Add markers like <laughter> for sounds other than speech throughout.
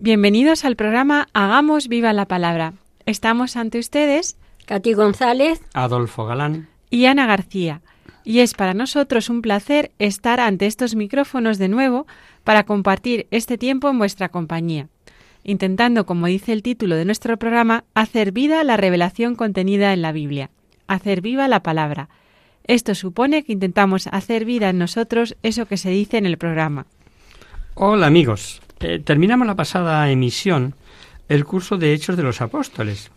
bienvenidos al programa Hagamos viva la palabra. Estamos ante ustedes Katy González, Adolfo Galán. y Ana García. Y es para nosotros un placer estar ante estos micrófonos de nuevo para compartir este tiempo en vuestra compañía, intentando, como dice el título de nuestro programa, hacer vida la revelación contenida en la Biblia, hacer viva la palabra. Esto supone que intentamos hacer vida en nosotros eso que se dice en el programa. Hola amigos. Eh, terminamos la pasada emisión el curso de Hechos de los Apóstoles.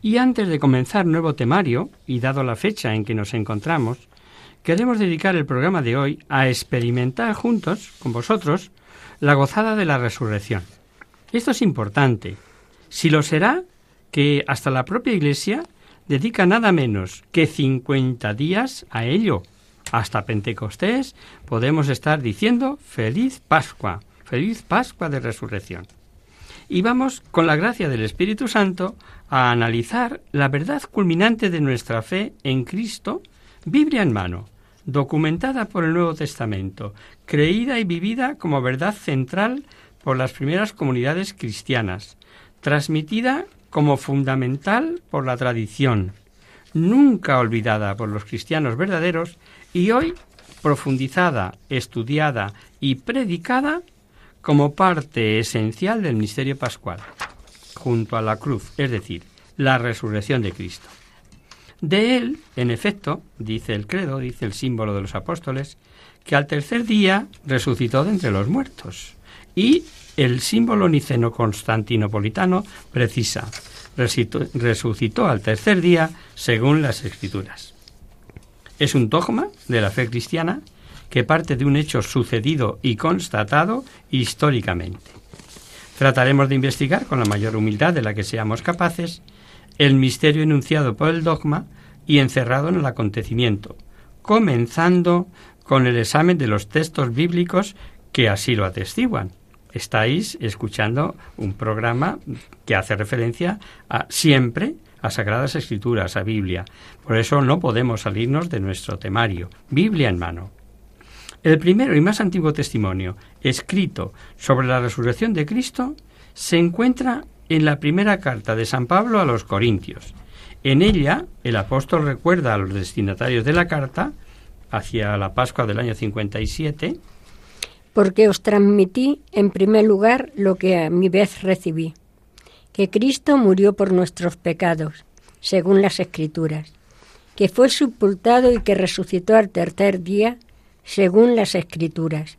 Y antes de comenzar nuevo temario, y dado la fecha en que nos encontramos, queremos dedicar el programa de hoy a experimentar juntos, con vosotros, la gozada de la resurrección. Esto es importante. Si lo será, que hasta la propia Iglesia dedica nada menos que 50 días a ello. Hasta Pentecostés podemos estar diciendo feliz Pascua, feliz Pascua de resurrección. Y vamos, con la gracia del Espíritu Santo, a analizar la verdad culminante de nuestra fe en Cristo, Biblia en mano, documentada por el Nuevo Testamento, creída y vivida como verdad central por las primeras comunidades cristianas, transmitida como fundamental por la tradición, nunca olvidada por los cristianos verdaderos y hoy profundizada, estudiada y predicada como parte esencial del misterio pascual, junto a la cruz, es decir, la resurrección de Cristo. De él, en efecto, dice el credo, dice el símbolo de los apóstoles, que al tercer día resucitó de entre los muertos. Y el símbolo niceno-constantinopolitano precisa, resucitó al tercer día según las escrituras. Es un dogma de la fe cristiana que parte de un hecho sucedido y constatado históricamente. Trataremos de investigar con la mayor humildad de la que seamos capaces el misterio enunciado por el dogma y encerrado en el acontecimiento, comenzando con el examen de los textos bíblicos que así lo atestiguan. Estáis escuchando un programa que hace referencia a siempre a Sagradas Escrituras, a Biblia. Por eso no podemos salirnos de nuestro temario, Biblia en mano. El primero y más antiguo testimonio escrito sobre la resurrección de Cristo se encuentra en la primera carta de San Pablo a los Corintios. En ella, el apóstol recuerda a los destinatarios de la carta, hacia la Pascua del año 57, porque os transmití en primer lugar lo que a mi vez recibí, que Cristo murió por nuestros pecados, según las Escrituras, que fue sepultado y que resucitó al tercer día, según las Escrituras,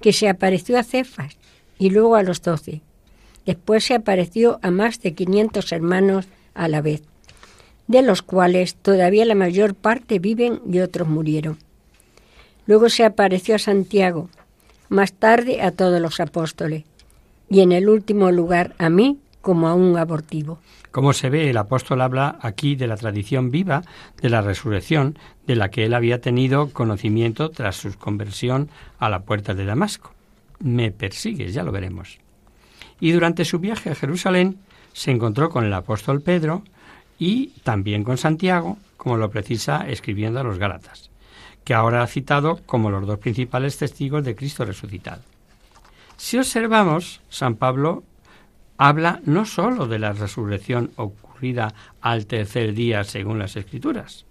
que se apareció a Cefas y luego a los doce. Después se apareció a más de quinientos hermanos a la vez, de los cuales todavía la mayor parte viven y otros murieron. Luego se apareció a Santiago, más tarde a todos los apóstoles, y en el último lugar a mí como a un abortivo. Como se ve, el apóstol habla aquí de la tradición viva de la resurrección, de la que él había tenido conocimiento tras su conversión a la puerta de Damasco. Me persigues, ya lo veremos. Y durante su viaje a Jerusalén se encontró con el apóstol Pedro y también con Santiago, como lo precisa escribiendo a los Gálatas, que ahora ha citado como los dos principales testigos de Cristo resucitado. Si observamos, San Pablo habla no sólo de la resurrección ocurrida al tercer día según las Escrituras,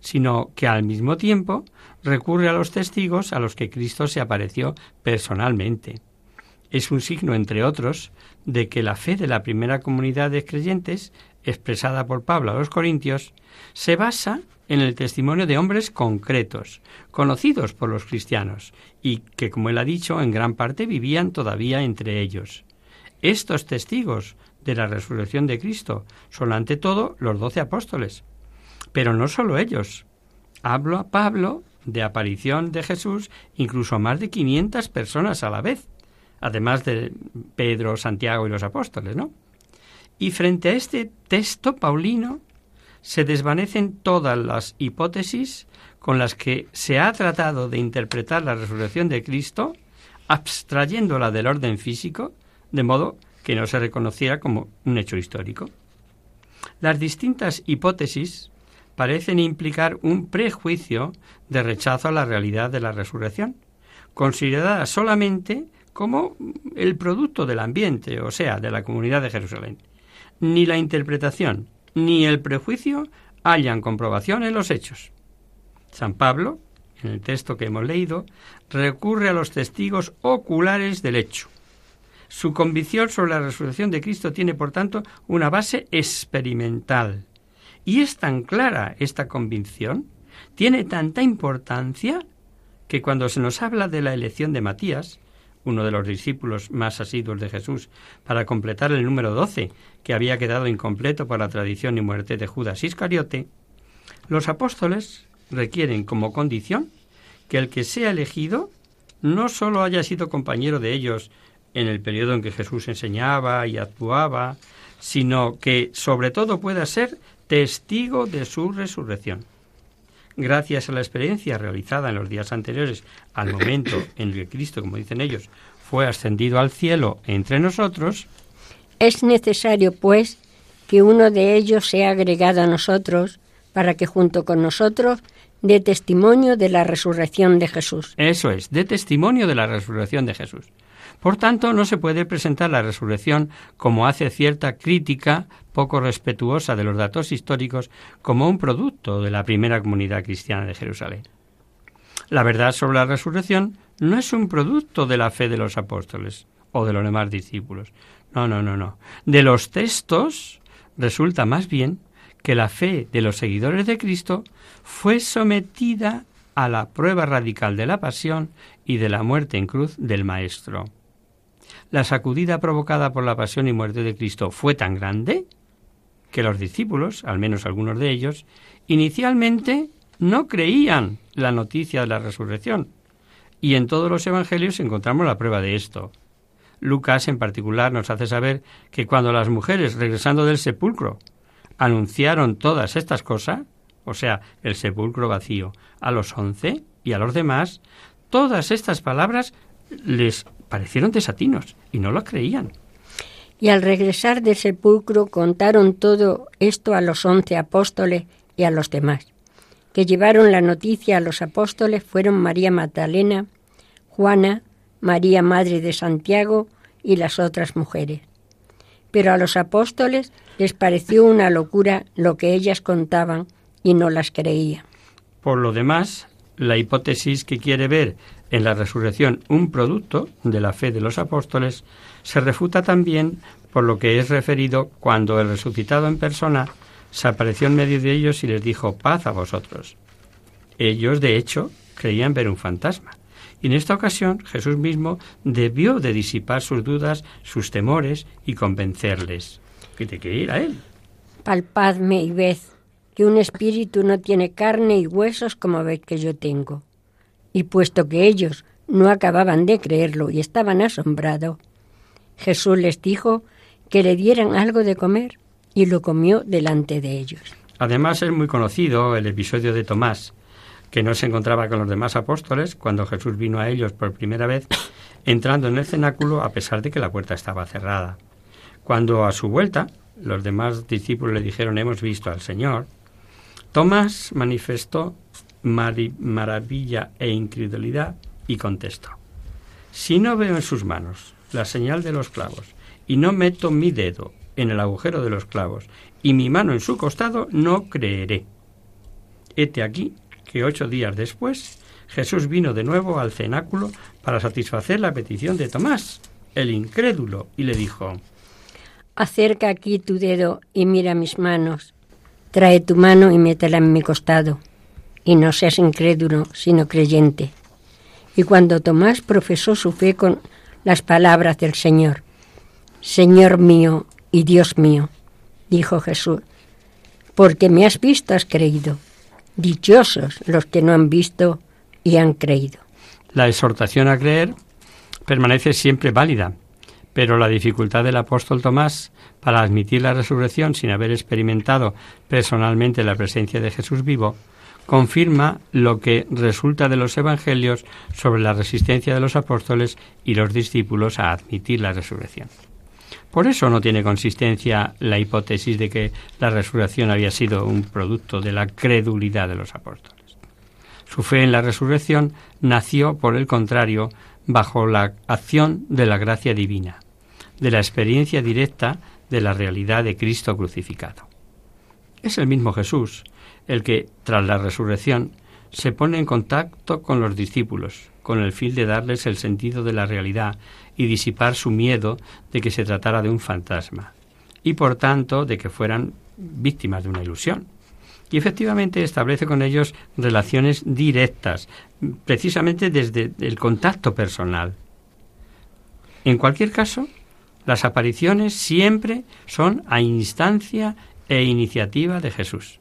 sino que al mismo tiempo recurre a los testigos a los que Cristo se apareció personalmente. Es un signo, entre otros, de que la fe de la primera comunidad de creyentes, expresada por Pablo a los Corintios, se basa en el testimonio de hombres concretos, conocidos por los cristianos, y que, como él ha dicho, en gran parte vivían todavía entre ellos. Estos testigos de la resurrección de Cristo son ante todo los doce apóstoles. Pero no solo ellos. Hablo a Pablo de aparición de Jesús incluso a más de 500 personas a la vez, además de Pedro, Santiago y los apóstoles, ¿no? Y frente a este texto paulino se desvanecen todas las hipótesis con las que se ha tratado de interpretar la resurrección de Cristo, abstrayéndola del orden físico, de modo que no se reconociera como un hecho histórico. Las distintas hipótesis parecen implicar un prejuicio de rechazo a la realidad de la resurrección, considerada solamente como el producto del ambiente, o sea, de la comunidad de Jerusalén. Ni la interpretación ni el prejuicio hallan comprobación en los hechos. San Pablo, en el texto que hemos leído, recurre a los testigos oculares del hecho. Su convicción sobre la resurrección de Cristo tiene, por tanto, una base experimental. Y es tan clara esta convicción, tiene tanta importancia, que cuando se nos habla de la elección de Matías, uno de los discípulos más asiduos de Jesús, para completar el número doce, que había quedado incompleto por la tradición y muerte de Judas Iscariote, los apóstoles requieren como condición que el que sea elegido no sólo haya sido compañero de ellos en el periodo en que Jesús enseñaba y actuaba, sino que sobre todo pueda ser testigo de su resurrección. Gracias a la experiencia realizada en los días anteriores al momento <coughs> en que Cristo, como dicen ellos, fue ascendido al cielo entre nosotros, es necesario, pues, que uno de ellos sea agregado a nosotros para que junto con nosotros dé testimonio de la resurrección de Jesús. Eso es, dé testimonio de la resurrección de Jesús. Por tanto, no se puede presentar la resurrección como hace cierta crítica poco respetuosa de los datos históricos como un producto de la primera comunidad cristiana de Jerusalén. La verdad sobre la resurrección no es un producto de la fe de los apóstoles o de los demás discípulos. No, no, no, no. De los textos resulta más bien que la fe de los seguidores de Cristo fue sometida a la prueba radical de la pasión y de la muerte en cruz del Maestro la sacudida provocada por la pasión y muerte de Cristo fue tan grande que los discípulos, al menos algunos de ellos, inicialmente no creían la noticia de la resurrección. Y en todos los evangelios encontramos la prueba de esto. Lucas en particular nos hace saber que cuando las mujeres, regresando del sepulcro, anunciaron todas estas cosas, o sea, el sepulcro vacío, a los once y a los demás, todas estas palabras les parecieron desatinos y no lo creían. Y al regresar del sepulcro contaron todo esto a los once apóstoles y a los demás. Que llevaron la noticia a los apóstoles fueron María Magdalena, Juana, María Madre de Santiago y las otras mujeres. Pero a los apóstoles les pareció una locura lo que ellas contaban y no las creían. Por lo demás, la hipótesis que quiere ver en la resurrección un producto de la fe de los apóstoles, se refuta también por lo que es referido cuando el resucitado en persona se apareció en medio de ellos y les dijo paz a vosotros. Ellos, de hecho, creían ver un fantasma. Y en esta ocasión Jesús mismo debió de disipar sus dudas, sus temores y convencerles que te quiere ir a Él. Palpadme y ved que un espíritu no tiene carne y huesos como veis que yo tengo. Y puesto que ellos no acababan de creerlo y estaban asombrados, Jesús les dijo que le dieran algo de comer y lo comió delante de ellos. Además es muy conocido el episodio de Tomás, que no se encontraba con los demás apóstoles cuando Jesús vino a ellos por primera vez, entrando en el cenáculo a pesar de que la puerta estaba cerrada. Cuando a su vuelta los demás discípulos le dijeron hemos visto al Señor, Tomás manifestó maravilla e incredulidad y contestó, si no veo en sus manos la señal de los clavos y no meto mi dedo en el agujero de los clavos y mi mano en su costado, no creeré. Hete aquí que ocho días después Jesús vino de nuevo al cenáculo para satisfacer la petición de Tomás el incrédulo, y le dijo, Acerca aquí tu dedo y mira mis manos. Trae tu mano y métela en mi costado. Y no seas incrédulo, sino creyente. Y cuando Tomás profesó su fe con las palabras del Señor, Señor mío y Dios mío, dijo Jesús, porque me has visto, has creído. Dichosos los que no han visto y han creído. La exhortación a creer permanece siempre válida, pero la dificultad del apóstol Tomás para admitir la resurrección sin haber experimentado personalmente la presencia de Jesús vivo confirma lo que resulta de los evangelios sobre la resistencia de los apóstoles y los discípulos a admitir la resurrección. Por eso no tiene consistencia la hipótesis de que la resurrección había sido un producto de la credulidad de los apóstoles. Su fe en la resurrección nació, por el contrario, bajo la acción de la gracia divina, de la experiencia directa de la realidad de Cristo crucificado. Es el mismo Jesús el que, tras la resurrección, se pone en contacto con los discípulos, con el fin de darles el sentido de la realidad y disipar su miedo de que se tratara de un fantasma, y por tanto de que fueran víctimas de una ilusión. Y efectivamente establece con ellos relaciones directas, precisamente desde el contacto personal. En cualquier caso, las apariciones siempre son a instancia e iniciativa de Jesús.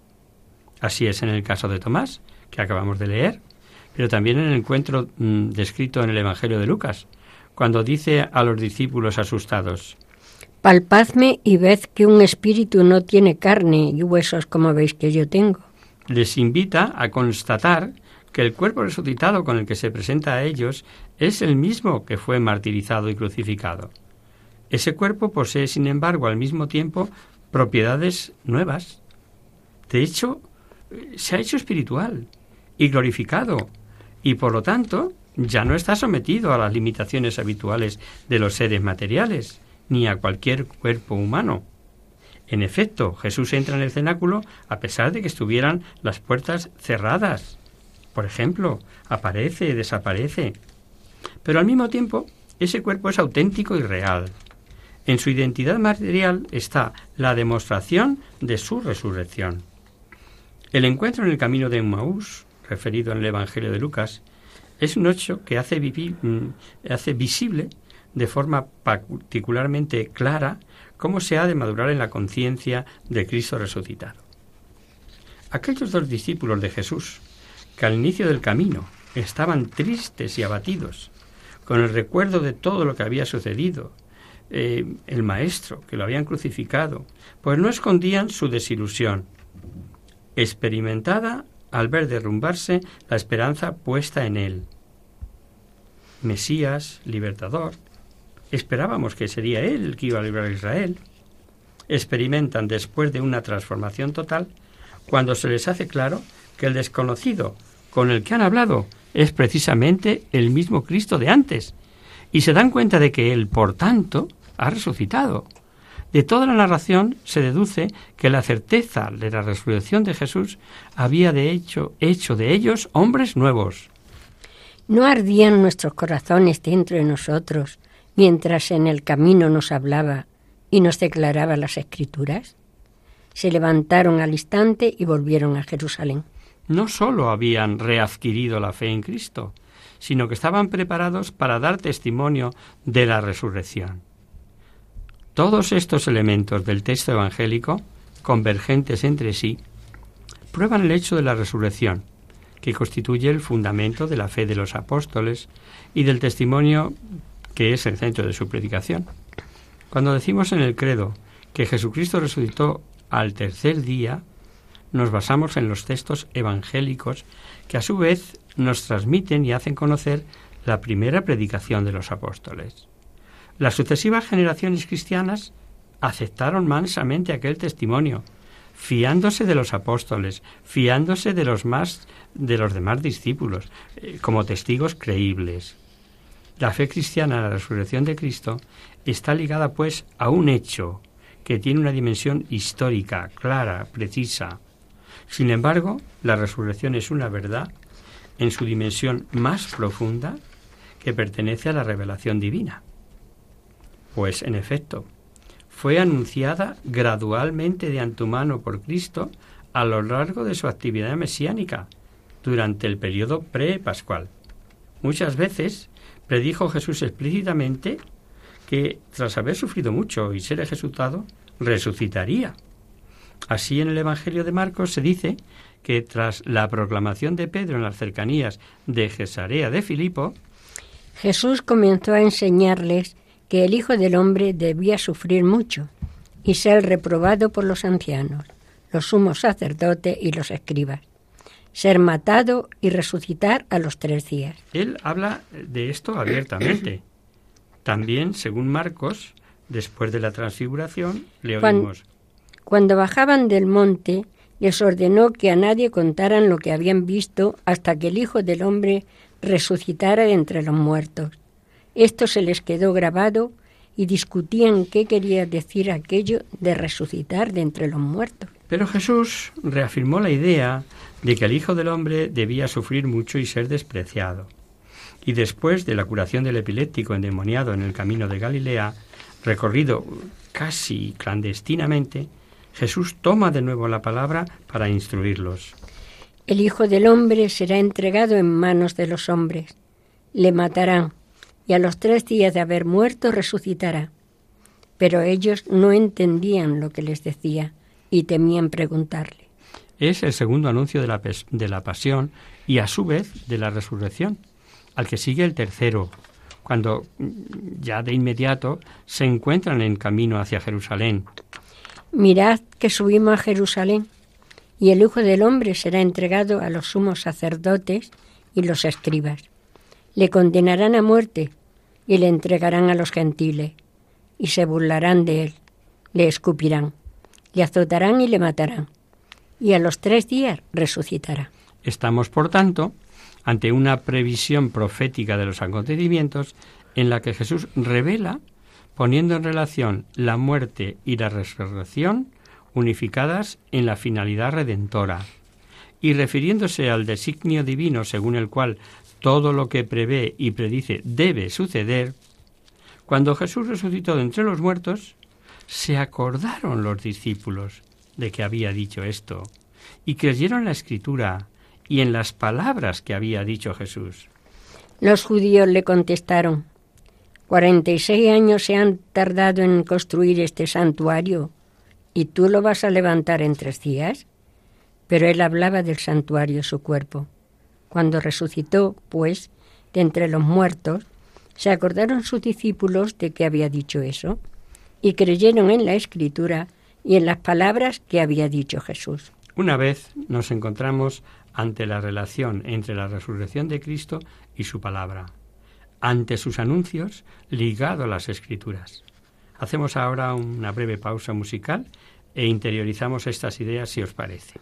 Así es en el caso de Tomás, que acabamos de leer, pero también en el encuentro mm, descrito en el Evangelio de Lucas, cuando dice a los discípulos asustados, Palpadme y ved que un espíritu no tiene carne y huesos como veis que yo tengo. Les invita a constatar que el cuerpo resucitado con el que se presenta a ellos es el mismo que fue martirizado y crucificado. Ese cuerpo posee, sin embargo, al mismo tiempo propiedades nuevas. De hecho, se ha hecho espiritual y glorificado, y por lo tanto ya no está sometido a las limitaciones habituales de los seres materiales, ni a cualquier cuerpo humano. En efecto, Jesús entra en el cenáculo a pesar de que estuvieran las puertas cerradas. Por ejemplo, aparece desaparece. Pero al mismo tiempo, ese cuerpo es auténtico y real. En su identidad material está la demostración de su resurrección. El encuentro en el camino de Emmaús, referido en el Evangelio de Lucas, es un hecho que hace, mm, hace visible de forma particularmente clara cómo se ha de madurar en la conciencia de Cristo resucitado. Aquellos dos discípulos de Jesús, que al inicio del camino estaban tristes y abatidos, con el recuerdo de todo lo que había sucedido, eh, el Maestro, que lo habían crucificado, pues no escondían su desilusión, experimentada al ver derrumbarse la esperanza puesta en él. Mesías, libertador, esperábamos que sería él el que iba a librar a Israel. Experimentan después de una transformación total cuando se les hace claro que el desconocido con el que han hablado es precisamente el mismo Cristo de antes, y se dan cuenta de que él, por tanto, ha resucitado. De toda la narración se deduce que la certeza de la resurrección de Jesús había de hecho hecho de ellos hombres nuevos. ¿No ardían nuestros corazones dentro de nosotros mientras en el camino nos hablaba y nos declaraba las escrituras? Se levantaron al instante y volvieron a Jerusalén. No sólo habían readquirido la fe en Cristo, sino que estaban preparados para dar testimonio de la resurrección. Todos estos elementos del texto evangélico, convergentes entre sí, prueban el hecho de la resurrección, que constituye el fundamento de la fe de los apóstoles y del testimonio que es el centro de su predicación. Cuando decimos en el credo que Jesucristo resucitó al tercer día, nos basamos en los textos evangélicos que a su vez nos transmiten y hacen conocer la primera predicación de los apóstoles. Las sucesivas generaciones cristianas aceptaron mansamente aquel testimonio, fiándose de los apóstoles, fiándose de los más de los demás discípulos, eh, como testigos creíbles. La fe cristiana a la resurrección de Cristo está ligada pues a un hecho que tiene una dimensión histórica, clara, precisa. Sin embargo, la resurrección es una verdad en su dimensión más profunda que pertenece a la revelación divina. Pues en efecto, fue anunciada gradualmente de antemano por Cristo a lo largo de su actividad mesiánica, durante el periodo pre-pascual. Muchas veces predijo Jesús explícitamente que tras haber sufrido mucho y ser ejecutado, resucitaría. Así en el Evangelio de Marcos se dice que tras la proclamación de Pedro en las cercanías de Cesarea de Filipo, Jesús comenzó a enseñarles que el Hijo del Hombre debía sufrir mucho y ser reprobado por los ancianos, los sumos sacerdotes y los escribas, ser matado y resucitar a los tres días. Él habla de esto abiertamente. También, según Marcos, después de la transfiguración, le oímos. Cuando bajaban del monte, les ordenó que a nadie contaran lo que habían visto hasta que el Hijo del Hombre resucitara de entre los muertos. Esto se les quedó grabado y discutían qué quería decir aquello de resucitar de entre los muertos. Pero Jesús reafirmó la idea de que el Hijo del Hombre debía sufrir mucho y ser despreciado. Y después de la curación del epiléptico endemoniado en el camino de Galilea, recorrido casi clandestinamente, Jesús toma de nuevo la palabra para instruirlos. El Hijo del Hombre será entregado en manos de los hombres. Le matarán y a los tres días de haber muerto resucitará. Pero ellos no entendían lo que les decía y temían preguntarle. Es el segundo anuncio de la, de la pasión y a su vez de la resurrección, al que sigue el tercero, cuando mm, ya de inmediato se encuentran en camino hacia Jerusalén. Mirad que subimos a Jerusalén, y el Hijo del Hombre será entregado a los sumos sacerdotes y los escribas. Le condenarán a muerte y le entregarán a los gentiles, y se burlarán de él, le escupirán, le azotarán y le matarán, y a los tres días resucitará. Estamos, por tanto, ante una previsión profética de los acontecimientos en la que Jesús revela, poniendo en relación la muerte y la resurrección unificadas en la finalidad redentora, y refiriéndose al designio divino según el cual todo lo que prevé y predice debe suceder, cuando Jesús resucitó de entre los muertos, se acordaron los discípulos de que había dicho esto, y creyeron la escritura y en las palabras que había dicho Jesús. Los judíos le contestaron, Cuarenta y seis años se han tardado en construir este santuario, ¿y tú lo vas a levantar en tres días? Pero él hablaba del santuario, su cuerpo. Cuando resucitó, pues, de entre los muertos, se acordaron sus discípulos de que había dicho eso, y creyeron en la escritura y en las palabras que había dicho Jesús. Una vez nos encontramos ante la relación entre la resurrección de Cristo y su palabra, ante sus anuncios ligado a las escrituras. Hacemos ahora una breve pausa musical e interiorizamos estas ideas si os parece.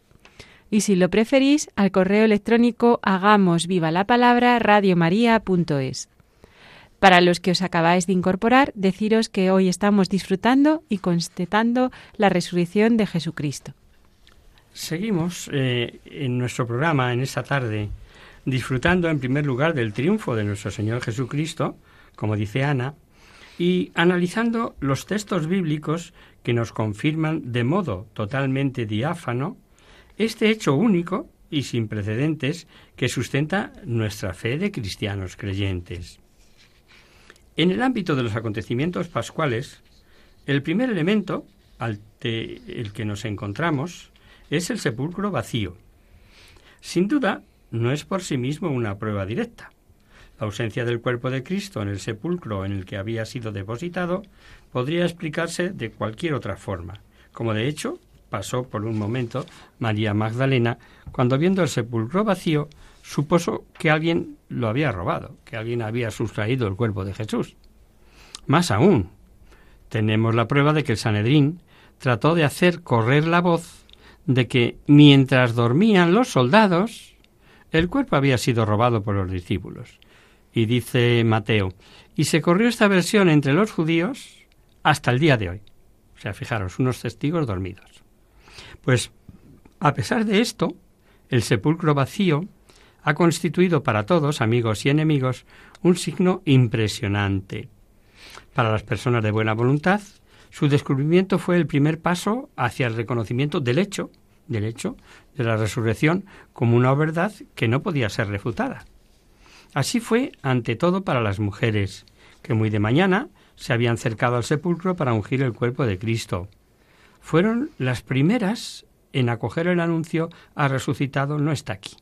y si lo preferís, al correo electrónico hagamos viva la palabra radiomaria.es. Para los que os acabáis de incorporar, deciros que hoy estamos disfrutando y constatando la resurrección de Jesucristo. Seguimos eh, en nuestro programa en esta tarde disfrutando en primer lugar del triunfo de nuestro Señor Jesucristo, como dice Ana, y analizando los textos bíblicos que nos confirman de modo totalmente diáfano este hecho único y sin precedentes que sustenta nuestra fe de cristianos creyentes. En el ámbito de los acontecimientos pascuales, el primer elemento ante el que nos encontramos es el sepulcro vacío. Sin duda, no es por sí mismo una prueba directa. La ausencia del cuerpo de Cristo en el sepulcro en el que había sido depositado podría explicarse de cualquier otra forma, como de hecho pasó por un momento María Magdalena cuando viendo el sepulcro vacío supuso que alguien lo había robado, que alguien había sustraído el cuerpo de Jesús. Más aún, tenemos la prueba de que el Sanedrín trató de hacer correr la voz de que mientras dormían los soldados, el cuerpo había sido robado por los discípulos. Y dice Mateo, y se corrió esta versión entre los judíos hasta el día de hoy. O sea, fijaros, unos testigos dormidos. Pues, a pesar de esto, el sepulcro vacío ha constituido para todos, amigos y enemigos, un signo impresionante. Para las personas de buena voluntad, su descubrimiento fue el primer paso hacia el reconocimiento del hecho, del hecho de la resurrección como una verdad que no podía ser refutada. Así fue ante todo para las mujeres, que muy de mañana se habían cercado al sepulcro para ungir el cuerpo de Cristo fueron las primeras en acoger el anuncio ha resucitado no está aquí.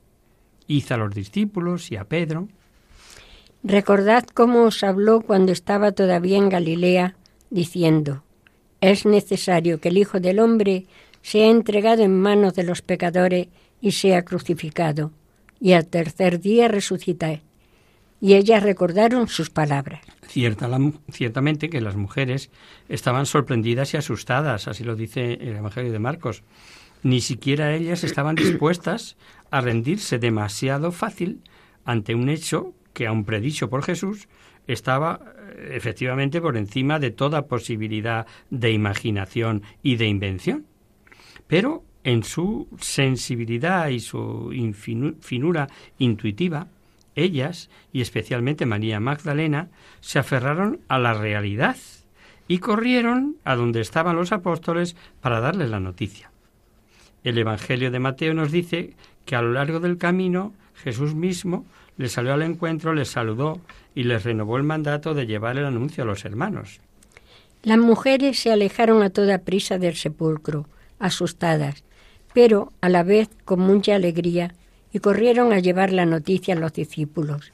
Hizo a los discípulos y a Pedro. Recordad cómo os habló cuando estaba todavía en Galilea, diciendo, es necesario que el Hijo del Hombre sea entregado en manos de los pecadores y sea crucificado, y al tercer día resucite y ellas recordaron sus palabras. ciertamente que las mujeres estaban sorprendidas y asustadas, así lo dice el Evangelio de Marcos. Ni siquiera ellas estaban dispuestas a rendirse demasiado fácil ante un hecho que, aun predicho por Jesús, estaba eh, efectivamente por encima de toda posibilidad de imaginación y de invención. Pero en su sensibilidad y su finura intuitiva, ellas, y especialmente María Magdalena, se aferraron a la realidad y corrieron a donde estaban los apóstoles para darles la noticia. El Evangelio de Mateo nos dice que a lo largo del camino Jesús mismo les salió al encuentro, les saludó y les renovó el mandato de llevar el anuncio a los hermanos. Las mujeres se alejaron a toda prisa del sepulcro, asustadas, pero a la vez con mucha alegría, y corrieron a llevar la noticia a los discípulos.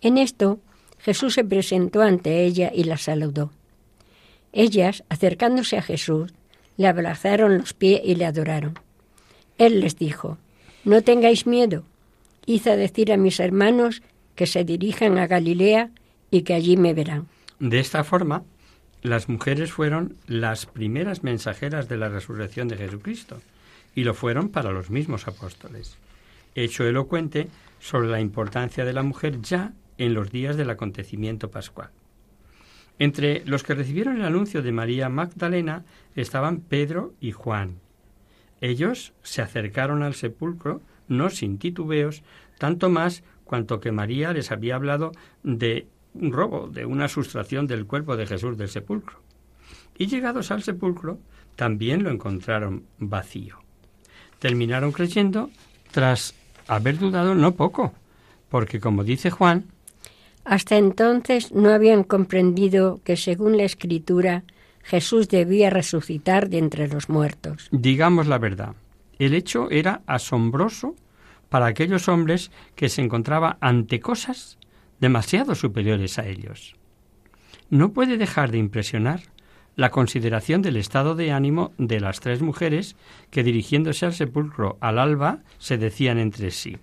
En esto Jesús se presentó ante ella y la saludó. Ellas, acercándose a Jesús, le abrazaron los pies y le adoraron. Él les dijo, No tengáis miedo. Hice decir a mis hermanos que se dirijan a Galilea y que allí me verán. De esta forma, las mujeres fueron las primeras mensajeras de la resurrección de Jesucristo, y lo fueron para los mismos apóstoles hecho elocuente sobre la importancia de la mujer ya en los días del acontecimiento pascual. Entre los que recibieron el anuncio de María Magdalena estaban Pedro y Juan. Ellos se acercaron al sepulcro no sin titubeos, tanto más cuanto que María les había hablado de un robo, de una sustracción del cuerpo de Jesús del sepulcro. Y llegados al sepulcro, también lo encontraron vacío. Terminaron creyendo tras haber dudado no poco, porque como dice Juan, hasta entonces no habían comprendido que según la Escritura Jesús debía resucitar de entre los muertos. Digamos la verdad, El hecho era asombroso para aquellos hombres que se encontraban ante cosas demasiado superiores a ellos. No puede dejar de impresionar la consideración del estado de ánimo de las tres mujeres que dirigiéndose al sepulcro al alba se decían entre sí.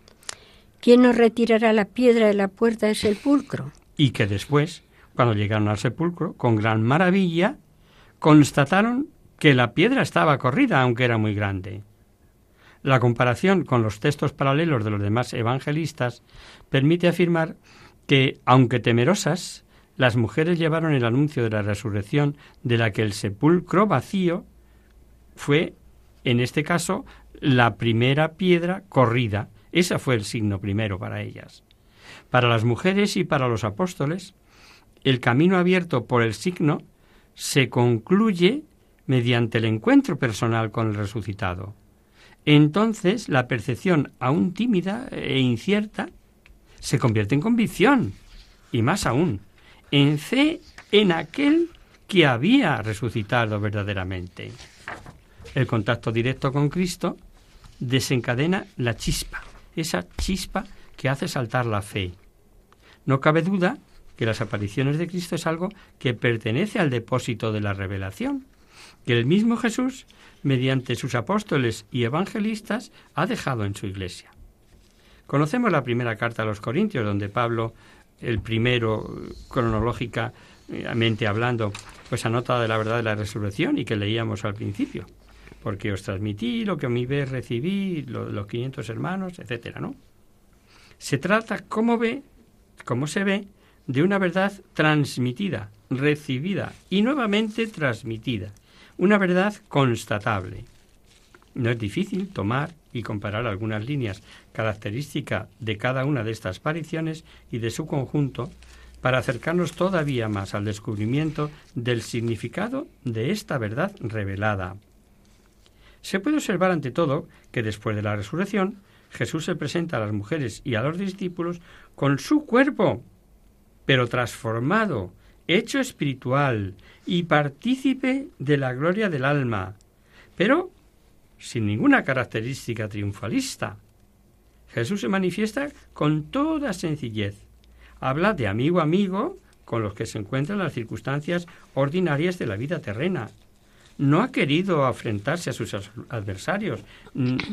¿Quién nos retirará la piedra de la puerta del sepulcro? Y que después, cuando llegaron al sepulcro, con gran maravilla, constataron que la piedra estaba corrida, aunque era muy grande. La comparación con los textos paralelos de los demás evangelistas permite afirmar que, aunque temerosas, las mujeres llevaron el anuncio de la resurrección de la que el sepulcro vacío fue, en este caso, la primera piedra corrida. Ese fue el signo primero para ellas. Para las mujeres y para los apóstoles, el camino abierto por el signo se concluye mediante el encuentro personal con el resucitado. Entonces la percepción, aún tímida e incierta, se convierte en convicción, y más aún, en fe en aquel que había resucitado verdaderamente. El contacto directo con Cristo desencadena la chispa, esa chispa que hace saltar la fe. No cabe duda que las apariciones de Cristo es algo que pertenece al depósito de la revelación, que el mismo Jesús, mediante sus apóstoles y evangelistas, ha dejado en su iglesia. Conocemos la primera carta a los Corintios, donde Pablo el primero cronológicamente hablando, pues anota de la verdad de la resurrección y que leíamos al principio, porque os transmití lo que a mi vez recibí, los 500 hermanos, etcétera, ¿no? Se trata, como ve, como se ve, de una verdad transmitida, recibida y nuevamente transmitida, una verdad constatable. No es difícil tomar y comparar algunas líneas características de cada una de estas apariciones y de su conjunto para acercarnos todavía más al descubrimiento del significado de esta verdad revelada. Se puede observar ante todo que después de la resurrección, Jesús se presenta a las mujeres y a los discípulos con su cuerpo, pero transformado, hecho espiritual y partícipe de la gloria del alma, pero sin ninguna característica triunfalista. Jesús se manifiesta con toda sencillez. Habla de amigo a amigo con los que se encuentran las circunstancias ordinarias de la vida terrena. No ha querido afrentarse a sus adversarios,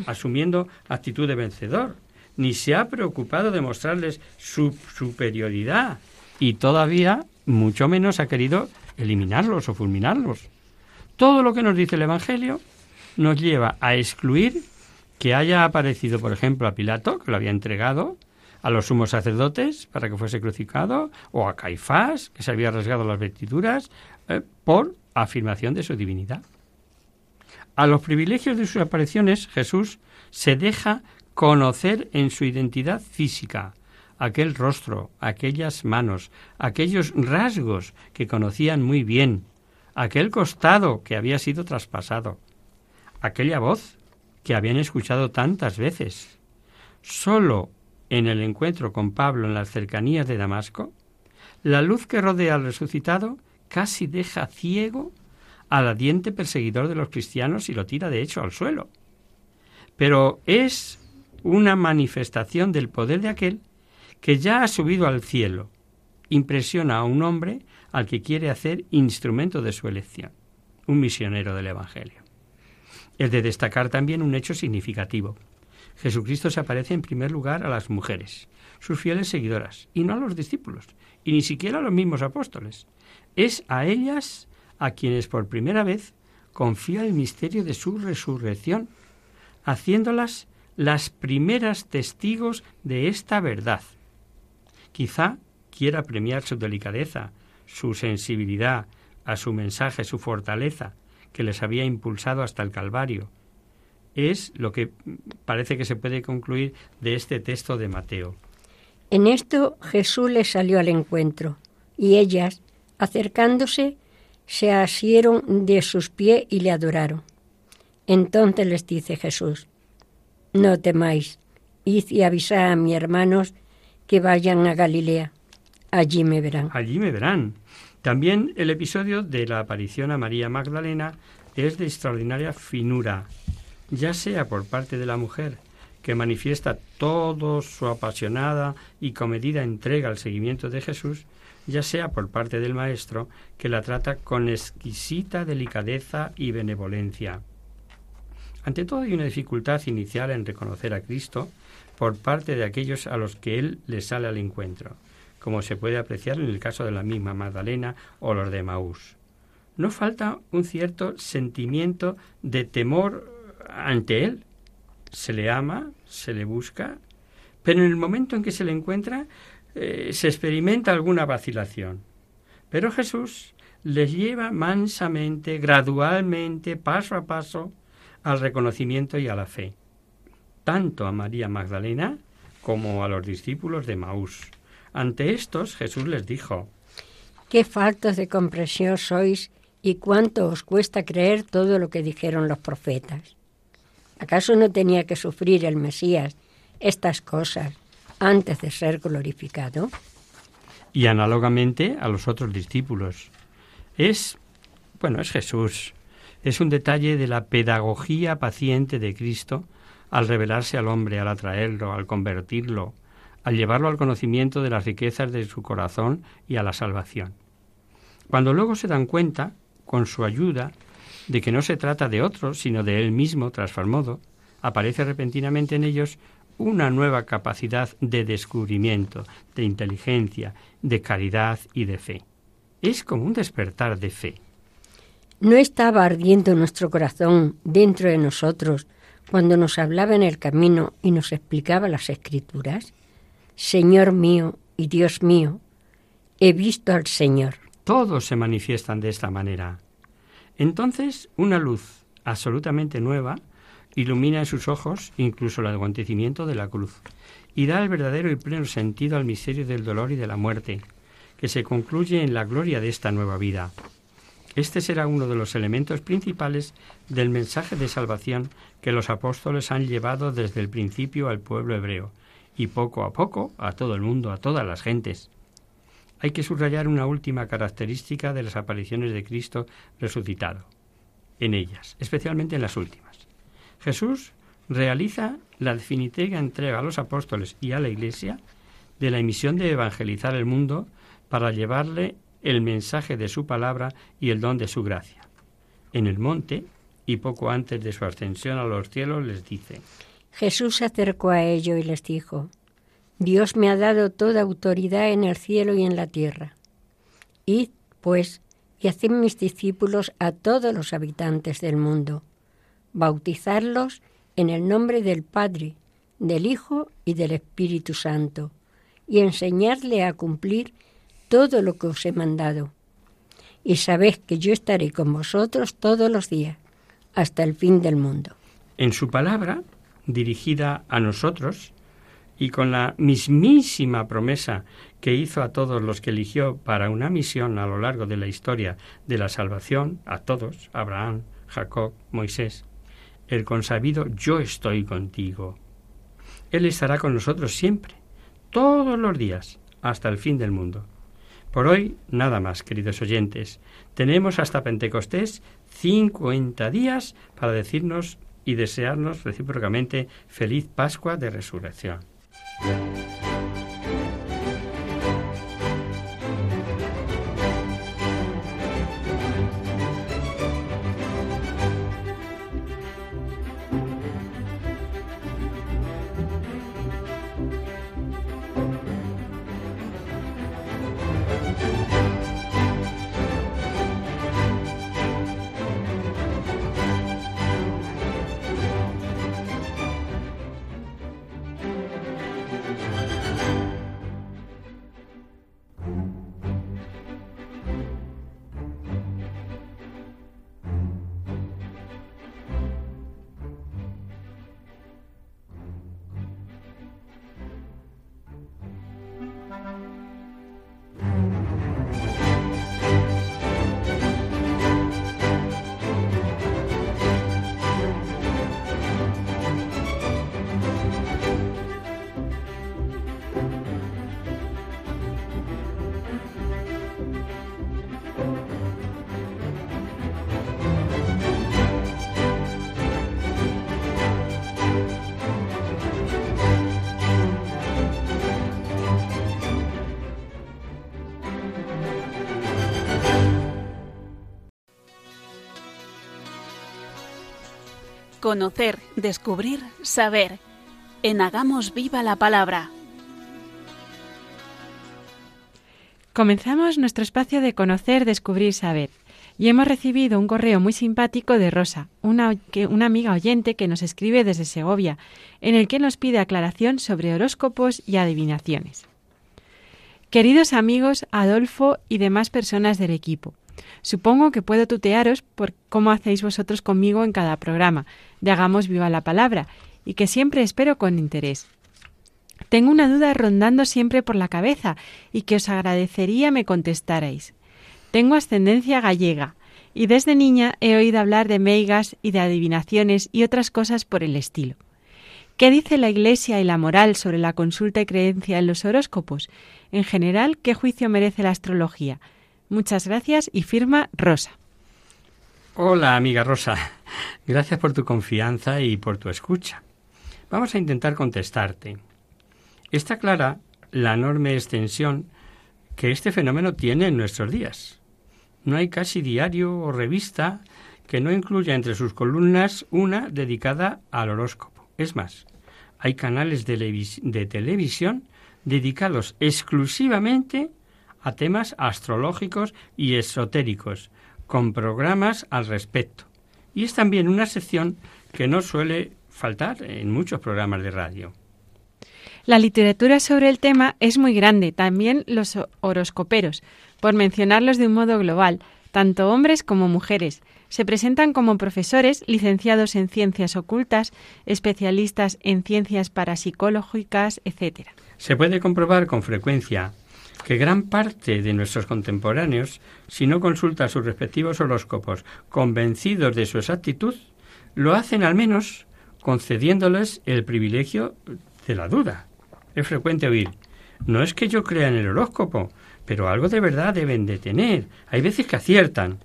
asumiendo actitud de vencedor, ni se ha preocupado de mostrarles su superioridad, y todavía mucho menos ha querido eliminarlos o fulminarlos. Todo lo que nos dice el Evangelio nos lleva a excluir que haya aparecido, por ejemplo, a Pilato, que lo había entregado, a los sumos sacerdotes para que fuese crucificado, o a Caifás, que se había rasgado las vestiduras, eh, por afirmación de su divinidad. A los privilegios de sus apariciones, Jesús se deja conocer en su identidad física, aquel rostro, aquellas manos, aquellos rasgos que conocían muy bien, aquel costado que había sido traspasado, aquella voz que habían escuchado tantas veces. Solo en el encuentro con Pablo en las cercanías de Damasco, la luz que rodea al resucitado casi deja ciego al adiente perseguidor de los cristianos y lo tira de hecho al suelo. Pero es una manifestación del poder de aquel que ya ha subido al cielo. Impresiona a un hombre al que quiere hacer instrumento de su elección, un misionero del Evangelio es de destacar también un hecho significativo. Jesucristo se aparece en primer lugar a las mujeres, sus fieles seguidoras, y no a los discípulos, y ni siquiera a los mismos apóstoles. Es a ellas a quienes por primera vez confía el misterio de su resurrección, haciéndolas las primeras testigos de esta verdad. Quizá quiera premiar su delicadeza, su sensibilidad a su mensaje, su fortaleza, que les había impulsado hasta el Calvario. Es lo que parece que se puede concluir de este texto de Mateo. En esto Jesús les salió al encuentro, y ellas, acercándose, se asieron de sus pies y le adoraron. Entonces les dice Jesús, no temáis, id y avisad a mis hermanos que vayan a Galilea, allí me verán. Allí me verán. También el episodio de la aparición a María Magdalena es de extraordinaria finura. ya sea por parte de la mujer, que manifiesta toda su apasionada y comedida entrega al seguimiento de Jesús, ya sea por parte del Maestro, que la trata con exquisita delicadeza y benevolencia. Ante todo hay una dificultad inicial en reconocer a Cristo por parte de aquellos a los que Él le sale al encuentro, como se puede apreciar en el caso de la misma Magdalena o los de Maús. No falta un cierto sentimiento de temor ante Él. Se le ama, se le busca, pero en el momento en que se le encuentra eh, se experimenta alguna vacilación. Pero Jesús les lleva mansamente, gradualmente, paso a paso, al reconocimiento y a la fe, tanto a María Magdalena como a los discípulos de Maús. Ante estos Jesús les dijo, Qué faltos de comprensión sois y cuánto os cuesta creer todo lo que dijeron los profetas. ¿Acaso no tenía que sufrir el Mesías estas cosas antes de ser glorificado. Y análogamente a los otros discípulos. Es, bueno, es Jesús. Es un detalle de la pedagogía paciente de Cristo al revelarse al hombre, al atraerlo, al convertirlo, al llevarlo al conocimiento de las riquezas de su corazón y a la salvación. Cuando luego se dan cuenta, con su ayuda, de que no se trata de otros, sino de él mismo transformado, aparece repentinamente en ellos una nueva capacidad de descubrimiento, de inteligencia, de caridad y de fe. Es como un despertar de fe. ¿No estaba ardiendo nuestro corazón dentro de nosotros cuando nos hablaba en el camino y nos explicaba las escrituras? Señor mío y Dios mío, he visto al Señor. Todos se manifiestan de esta manera. Entonces, una luz absolutamente nueva ilumina en sus ojos incluso el acontecimiento de la cruz y da el verdadero y pleno sentido al misterio del dolor y de la muerte, que se concluye en la gloria de esta nueva vida. Este será uno de los elementos principales del mensaje de salvación que los apóstoles han llevado desde el principio al pueblo hebreo y poco a poco a todo el mundo, a todas las gentes. Hay que subrayar una última característica de las apariciones de Cristo resucitado, en ellas, especialmente en las últimas. Jesús realiza la definitiva entrega a los apóstoles y a la Iglesia de la misión de evangelizar el mundo para llevarle el mensaje de su palabra y el don de su gracia. En el monte, y poco antes de su ascensión a los cielos, les dice, Jesús se acercó a ellos y les dijo, Dios me ha dado toda autoridad en el cielo y en la tierra. Id, pues, y haced mis discípulos a todos los habitantes del mundo bautizarlos en el nombre del Padre, del Hijo y del Espíritu Santo, y enseñarle a cumplir todo lo que os he mandado. Y sabed que yo estaré con vosotros todos los días, hasta el fin del mundo. En su palabra, dirigida a nosotros, y con la mismísima promesa que hizo a todos los que eligió para una misión a lo largo de la historia de la salvación, a todos, Abraham, Jacob, Moisés, el consabido yo estoy contigo. Él estará con nosotros siempre, todos los días, hasta el fin del mundo. Por hoy, nada más, queridos oyentes. Tenemos hasta Pentecostés 50 días para decirnos y desearnos recíprocamente feliz Pascua de Resurrección. Conocer, descubrir, saber. En Hagamos Viva la Palabra. Comenzamos nuestro espacio de conocer, descubrir, saber. Y hemos recibido un correo muy simpático de Rosa, una, una, amiga oyente que nos escribe desde Segovia, en el que nos pide aclaración sobre horóscopos y adivinaciones. Queridos amigos Adolfo y demás personas del equipo, supongo que puedo tutearos por cómo hacéis vosotros conmigo en cada programa, de Hagamos Viva la Palabra, y que siempre espero con interés. Tengo una duda rondando siempre por la cabeza y que os agradecería me contestarais. Tengo ascendencia gallega y desde niña he oído hablar de meigas y de adivinaciones y otras cosas por el estilo. ¿Qué dice la Iglesia y la moral sobre la consulta y creencia en los horóscopos? En general, ¿qué juicio merece la astrología? Muchas gracias y firma Rosa. Hola, amiga Rosa. Gracias por tu confianza y por tu escucha. Vamos a intentar contestarte. Está clara la enorme extensión que este fenómeno tiene en nuestros días. No hay casi diario o revista que no incluya entre sus columnas una dedicada al horóscopo. Es más, hay canales de, televisión dedicados exclusivamente a temas astrológicos y esotéricos, con programas al respecto. Y es también una sección que no suele faltar en muchos programas de radio. La literatura sobre el tema es muy grande, también los horoscoperos, por mencionarlos de un modo global, tanto hombres como mujeres. Se presentan como profesores licenciados en ciencias ocultas, especialistas en ciencias parapsicológicas, etc. Se puede comprobar con frecuencia que gran parte de nuestros contemporáneos, si no consultan sus respectivos horóscopos convencidos de su exactitud, lo hacen al menos concediéndoles el privilegio de la duda. Es frecuente oír, no es que yo crea en el horóscopo, pero algo de verdad deben de tener. Hay veces que aciertan.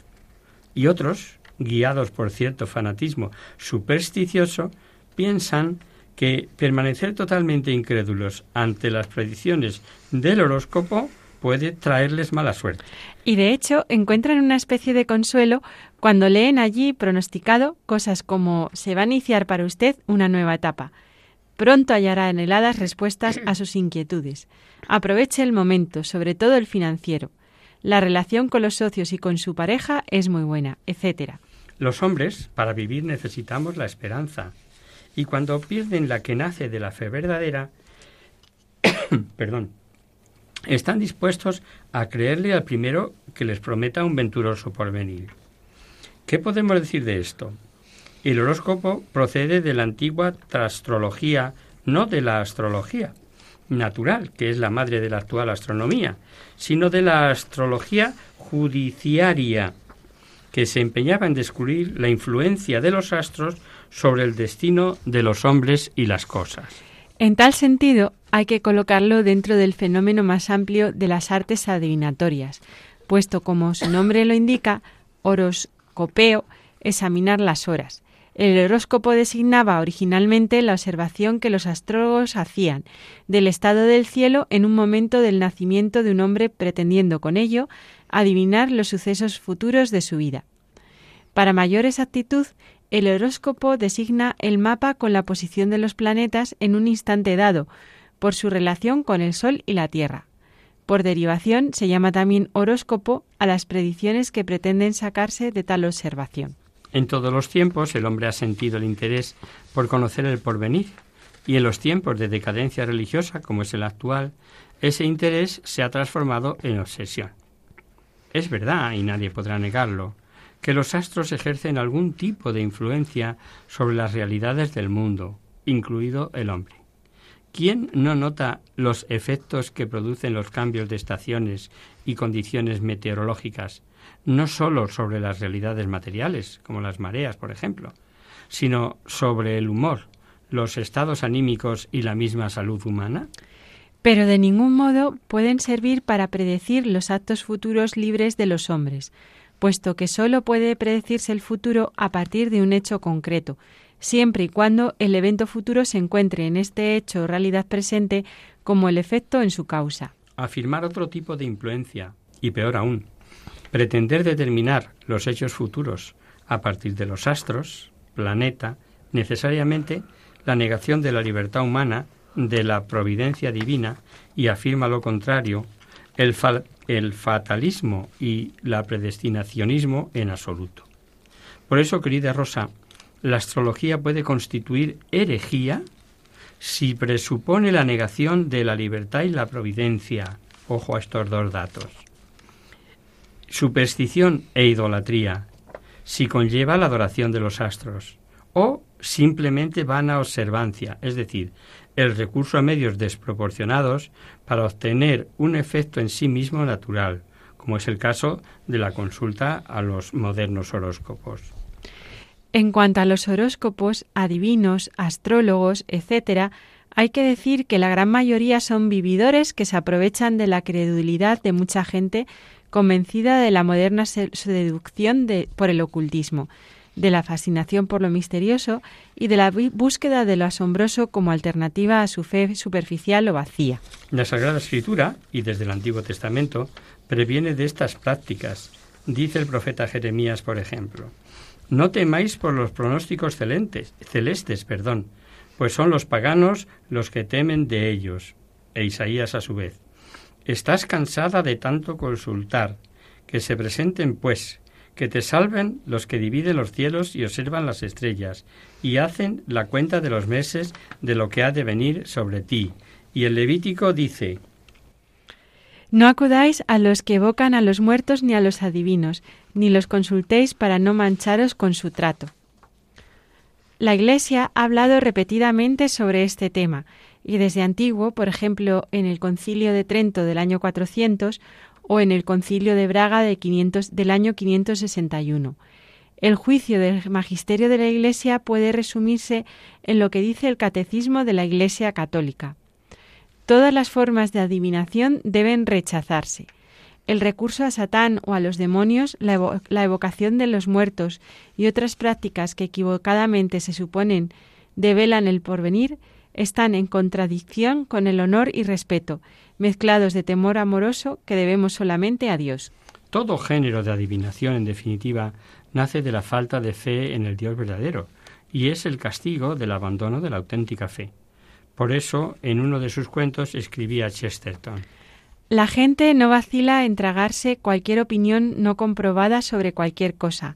Y otros, guiados por cierto fanatismo supersticioso, piensan que permanecer totalmente incrédulos ante las predicciones del horóscopo puede traerles mala suerte. Y de hecho encuentran una especie de consuelo cuando leen allí pronosticado cosas como se va a iniciar para usted una nueva etapa, Pronto hallará en heladas respuestas a sus inquietudes. Aproveche el momento, sobre todo el financiero. La relación con los socios y con su pareja es muy buena, etc. Los hombres, para vivir, necesitamos la esperanza. Y cuando pierden la que nace de la fe verdadera, <coughs> perdón, están dispuestos a creerle al primero que les prometa un venturoso porvenir. ¿Qué podemos decir de esto? El horóscopo procede de la antigua astrología, no de la astrología natural, que es la madre de la actual astronomía, sino de la astrología judiciaria, que se empeñaba en descubrir la influencia de los astros sobre el destino de los hombres y las cosas. En tal sentido, hay que colocarlo dentro del fenómeno más amplio de las artes adivinatorias, puesto como su nombre lo indica, horoscopeo, examinar las horas, el horóscopo designaba originalmente la observación que los astrólogos hacían del estado del cielo en un momento del nacimiento de un hombre pretendiendo con ello adivinar los sucesos futuros de su vida. Para mayor exactitud, el horóscopo designa el mapa con la posición de los planetas en un instante dado, por su relación con el Sol y la Tierra. Por derivación, se llama también horóscopo a las predicciones que pretenden sacarse de tal observación. En todos los tiempos el hombre ha sentido el interés por conocer el porvenir, y en los tiempos de decadencia religiosa, como es el actual, ese interés se ha transformado en obsesión. Es verdad, y nadie podrá negarlo, que los astros ejercen algún tipo de influencia sobre las realidades del mundo, incluido el hombre. ¿Quién no nota los efectos que producen los cambios de estaciones y condiciones meteorológicas no sólo sobre las realidades materiales, como las mareas, por ejemplo, sino sobre el humor, los estados anímicos y la misma salud humana? Pero de ningún modo pueden servir para predecir los actos futuros libres de los hombres, puesto que sólo puede predecirse el futuro a partir de un hecho concreto, siempre y cuando el evento futuro se encuentre en este hecho o realidad presente como el efecto en su causa. Afirmar otro tipo de influencia, y peor aún, Pretender determinar los hechos futuros a partir de los astros, planeta, necesariamente la negación de la libertad humana, de la providencia divina, y afirma lo contrario, el, el fatalismo y la predestinacionismo en absoluto. Por eso, querida Rosa, la astrología puede constituir herejía si presupone la negación de la libertad y la providencia. Ojo a estos dos datos. Superstición e idolatría, si conlleva la adoración de los astros. O simplemente vana observancia, es decir, el recurso a medios desproporcionados para obtener un efecto en sí mismo natural, como es el caso de la consulta a los modernos horóscopos. En cuanto a los horóscopos, adivinos, astrólogos, etc., hay que decir que la gran mayoría son vividores que se aprovechan de la credulidad de mucha gente convencida de la moderna seducción por el ocultismo, de la fascinación por lo misterioso y de la búsqueda de lo asombroso como alternativa a su fe superficial o vacía. La Sagrada Escritura, y desde el Antiguo Testamento, previene de estas prácticas. Dice el profeta Jeremías, por ejemplo, No temáis por los pronósticos celestes, celestes perdón, pues son los paganos los que temen de ellos. E Isaías a su vez. Estás cansada de tanto consultar. Que se presenten, pues, que te salven los que dividen los cielos y observan las estrellas, y hacen la cuenta de los meses de lo que ha de venir sobre ti. Y el Levítico dice, No acudáis a los que evocan a los muertos ni a los adivinos, ni los consultéis para no mancharos con su trato. La Iglesia ha hablado repetidamente sobre este tema, y desde antiguo, por ejemplo, en el Concilio de Trento del año 400 o en el Concilio de Braga de 500, del año 561. El juicio del magisterio de la Iglesia puede resumirse en lo que dice el Catecismo de la Iglesia Católica. Todas las formas de adivinación deben rechazarse. El recurso a Satán o a los demonios, la, la evocación de los muertos y otras prácticas que equivocadamente se suponen develan el porvenir están en contradicción con el honor y respeto, mezclados de temor amoroso que debemos solamente a Dios. Todo género de adivinación, en definitiva, nace de la falta de fe en el Dios verdadero, y es el castigo del abandono de la auténtica fe. Por eso, en uno de sus cuentos escribía Chesterton. La gente no vacila en tragarse cualquier opinión no comprobada sobre cualquier cosa,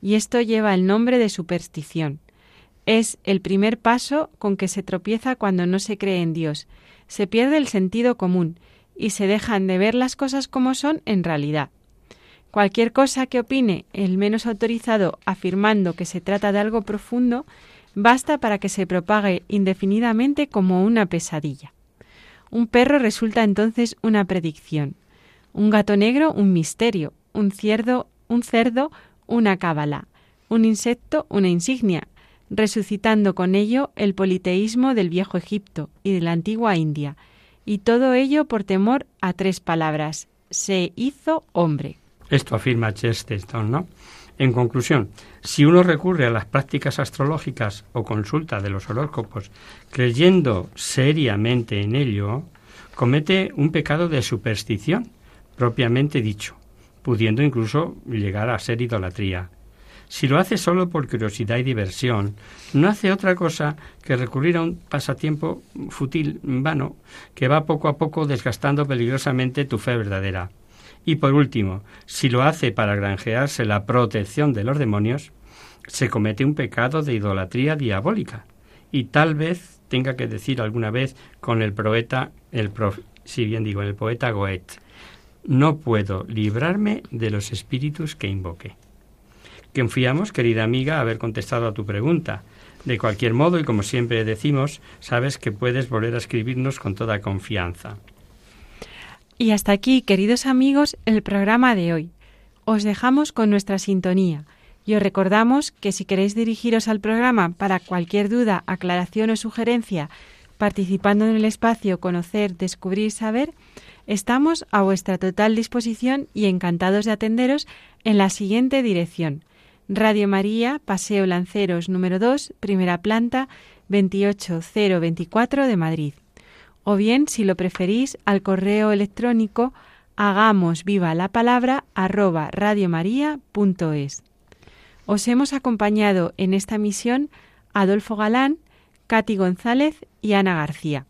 y esto lleva el nombre de superstición. Es el primer paso con que se tropieza cuando no se cree en Dios. Se pierde el sentido común y se dejan de ver las cosas como son en realidad. Cualquier cosa que opine el menos autorizado afirmando que se trata de algo profundo, basta para que se propague indefinidamente como una pesadilla. Un perro resulta entonces una predicción, un gato negro un misterio, un cerdo, un cerdo una cábala, un insecto una insignia, resucitando con ello el politeísmo del viejo Egipto y de la antigua India, y todo ello por temor a tres palabras, se hizo hombre. Esto afirma Chesterton, ¿no? En conclusión, si uno recurre a las prácticas astrológicas o consulta de los horóscopos creyendo seriamente en ello, comete un pecado de superstición, propiamente dicho, pudiendo incluso llegar a ser idolatría. Si lo hace solo por curiosidad y diversión, no hace otra cosa que recurrir a un pasatiempo fútil, vano, que va poco a poco desgastando peligrosamente tu fe verdadera. Y por último, si lo hace para granjearse la protección de los demonios, se comete un pecado de idolatría diabólica. Y tal vez tenga que decir alguna vez con el poeta, el si bien digo, el poeta Goethe, no puedo librarme de los espíritus que invoque. Confiamos, querida amiga, haber contestado a tu pregunta. De cualquier modo, y como siempre decimos, sabes que puedes volver a escribirnos con toda confianza. Y hasta aquí, queridos amigos, el programa de hoy. Os dejamos con nuestra sintonía y os recordamos que si queréis dirigiros al programa para cualquier duda, aclaración o sugerencia, participando en el espacio Conocer, Descubrir, Saber, estamos a vuestra total disposición y encantados de atenderos en la siguiente dirección Radio María, Paseo Lanceros número 2, primera planta, 28024 de Madrid. O bien, si lo preferís, al correo electrónico hagamos viva la palabra arroba radiomaria.es. Os hemos acompañado en esta misión Adolfo Galán, Katy González y Ana García.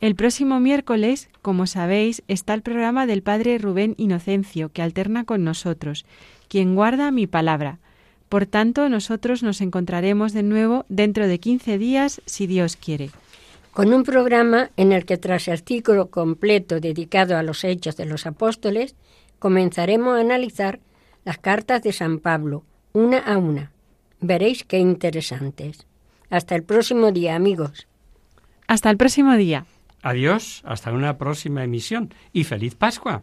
El próximo miércoles, como sabéis, está el programa del Padre Rubén Inocencio, que alterna con nosotros, quien guarda mi palabra. Por tanto, nosotros nos encontraremos de nuevo dentro de 15 días, si Dios quiere. Con un programa en el que tras el ciclo completo dedicado a los hechos de los apóstoles, comenzaremos a analizar las cartas de San Pablo, una a una. Veréis qué interesantes. Hasta el próximo día, amigos. Hasta el próximo día. Adiós, hasta una próxima emisión y feliz Pascua.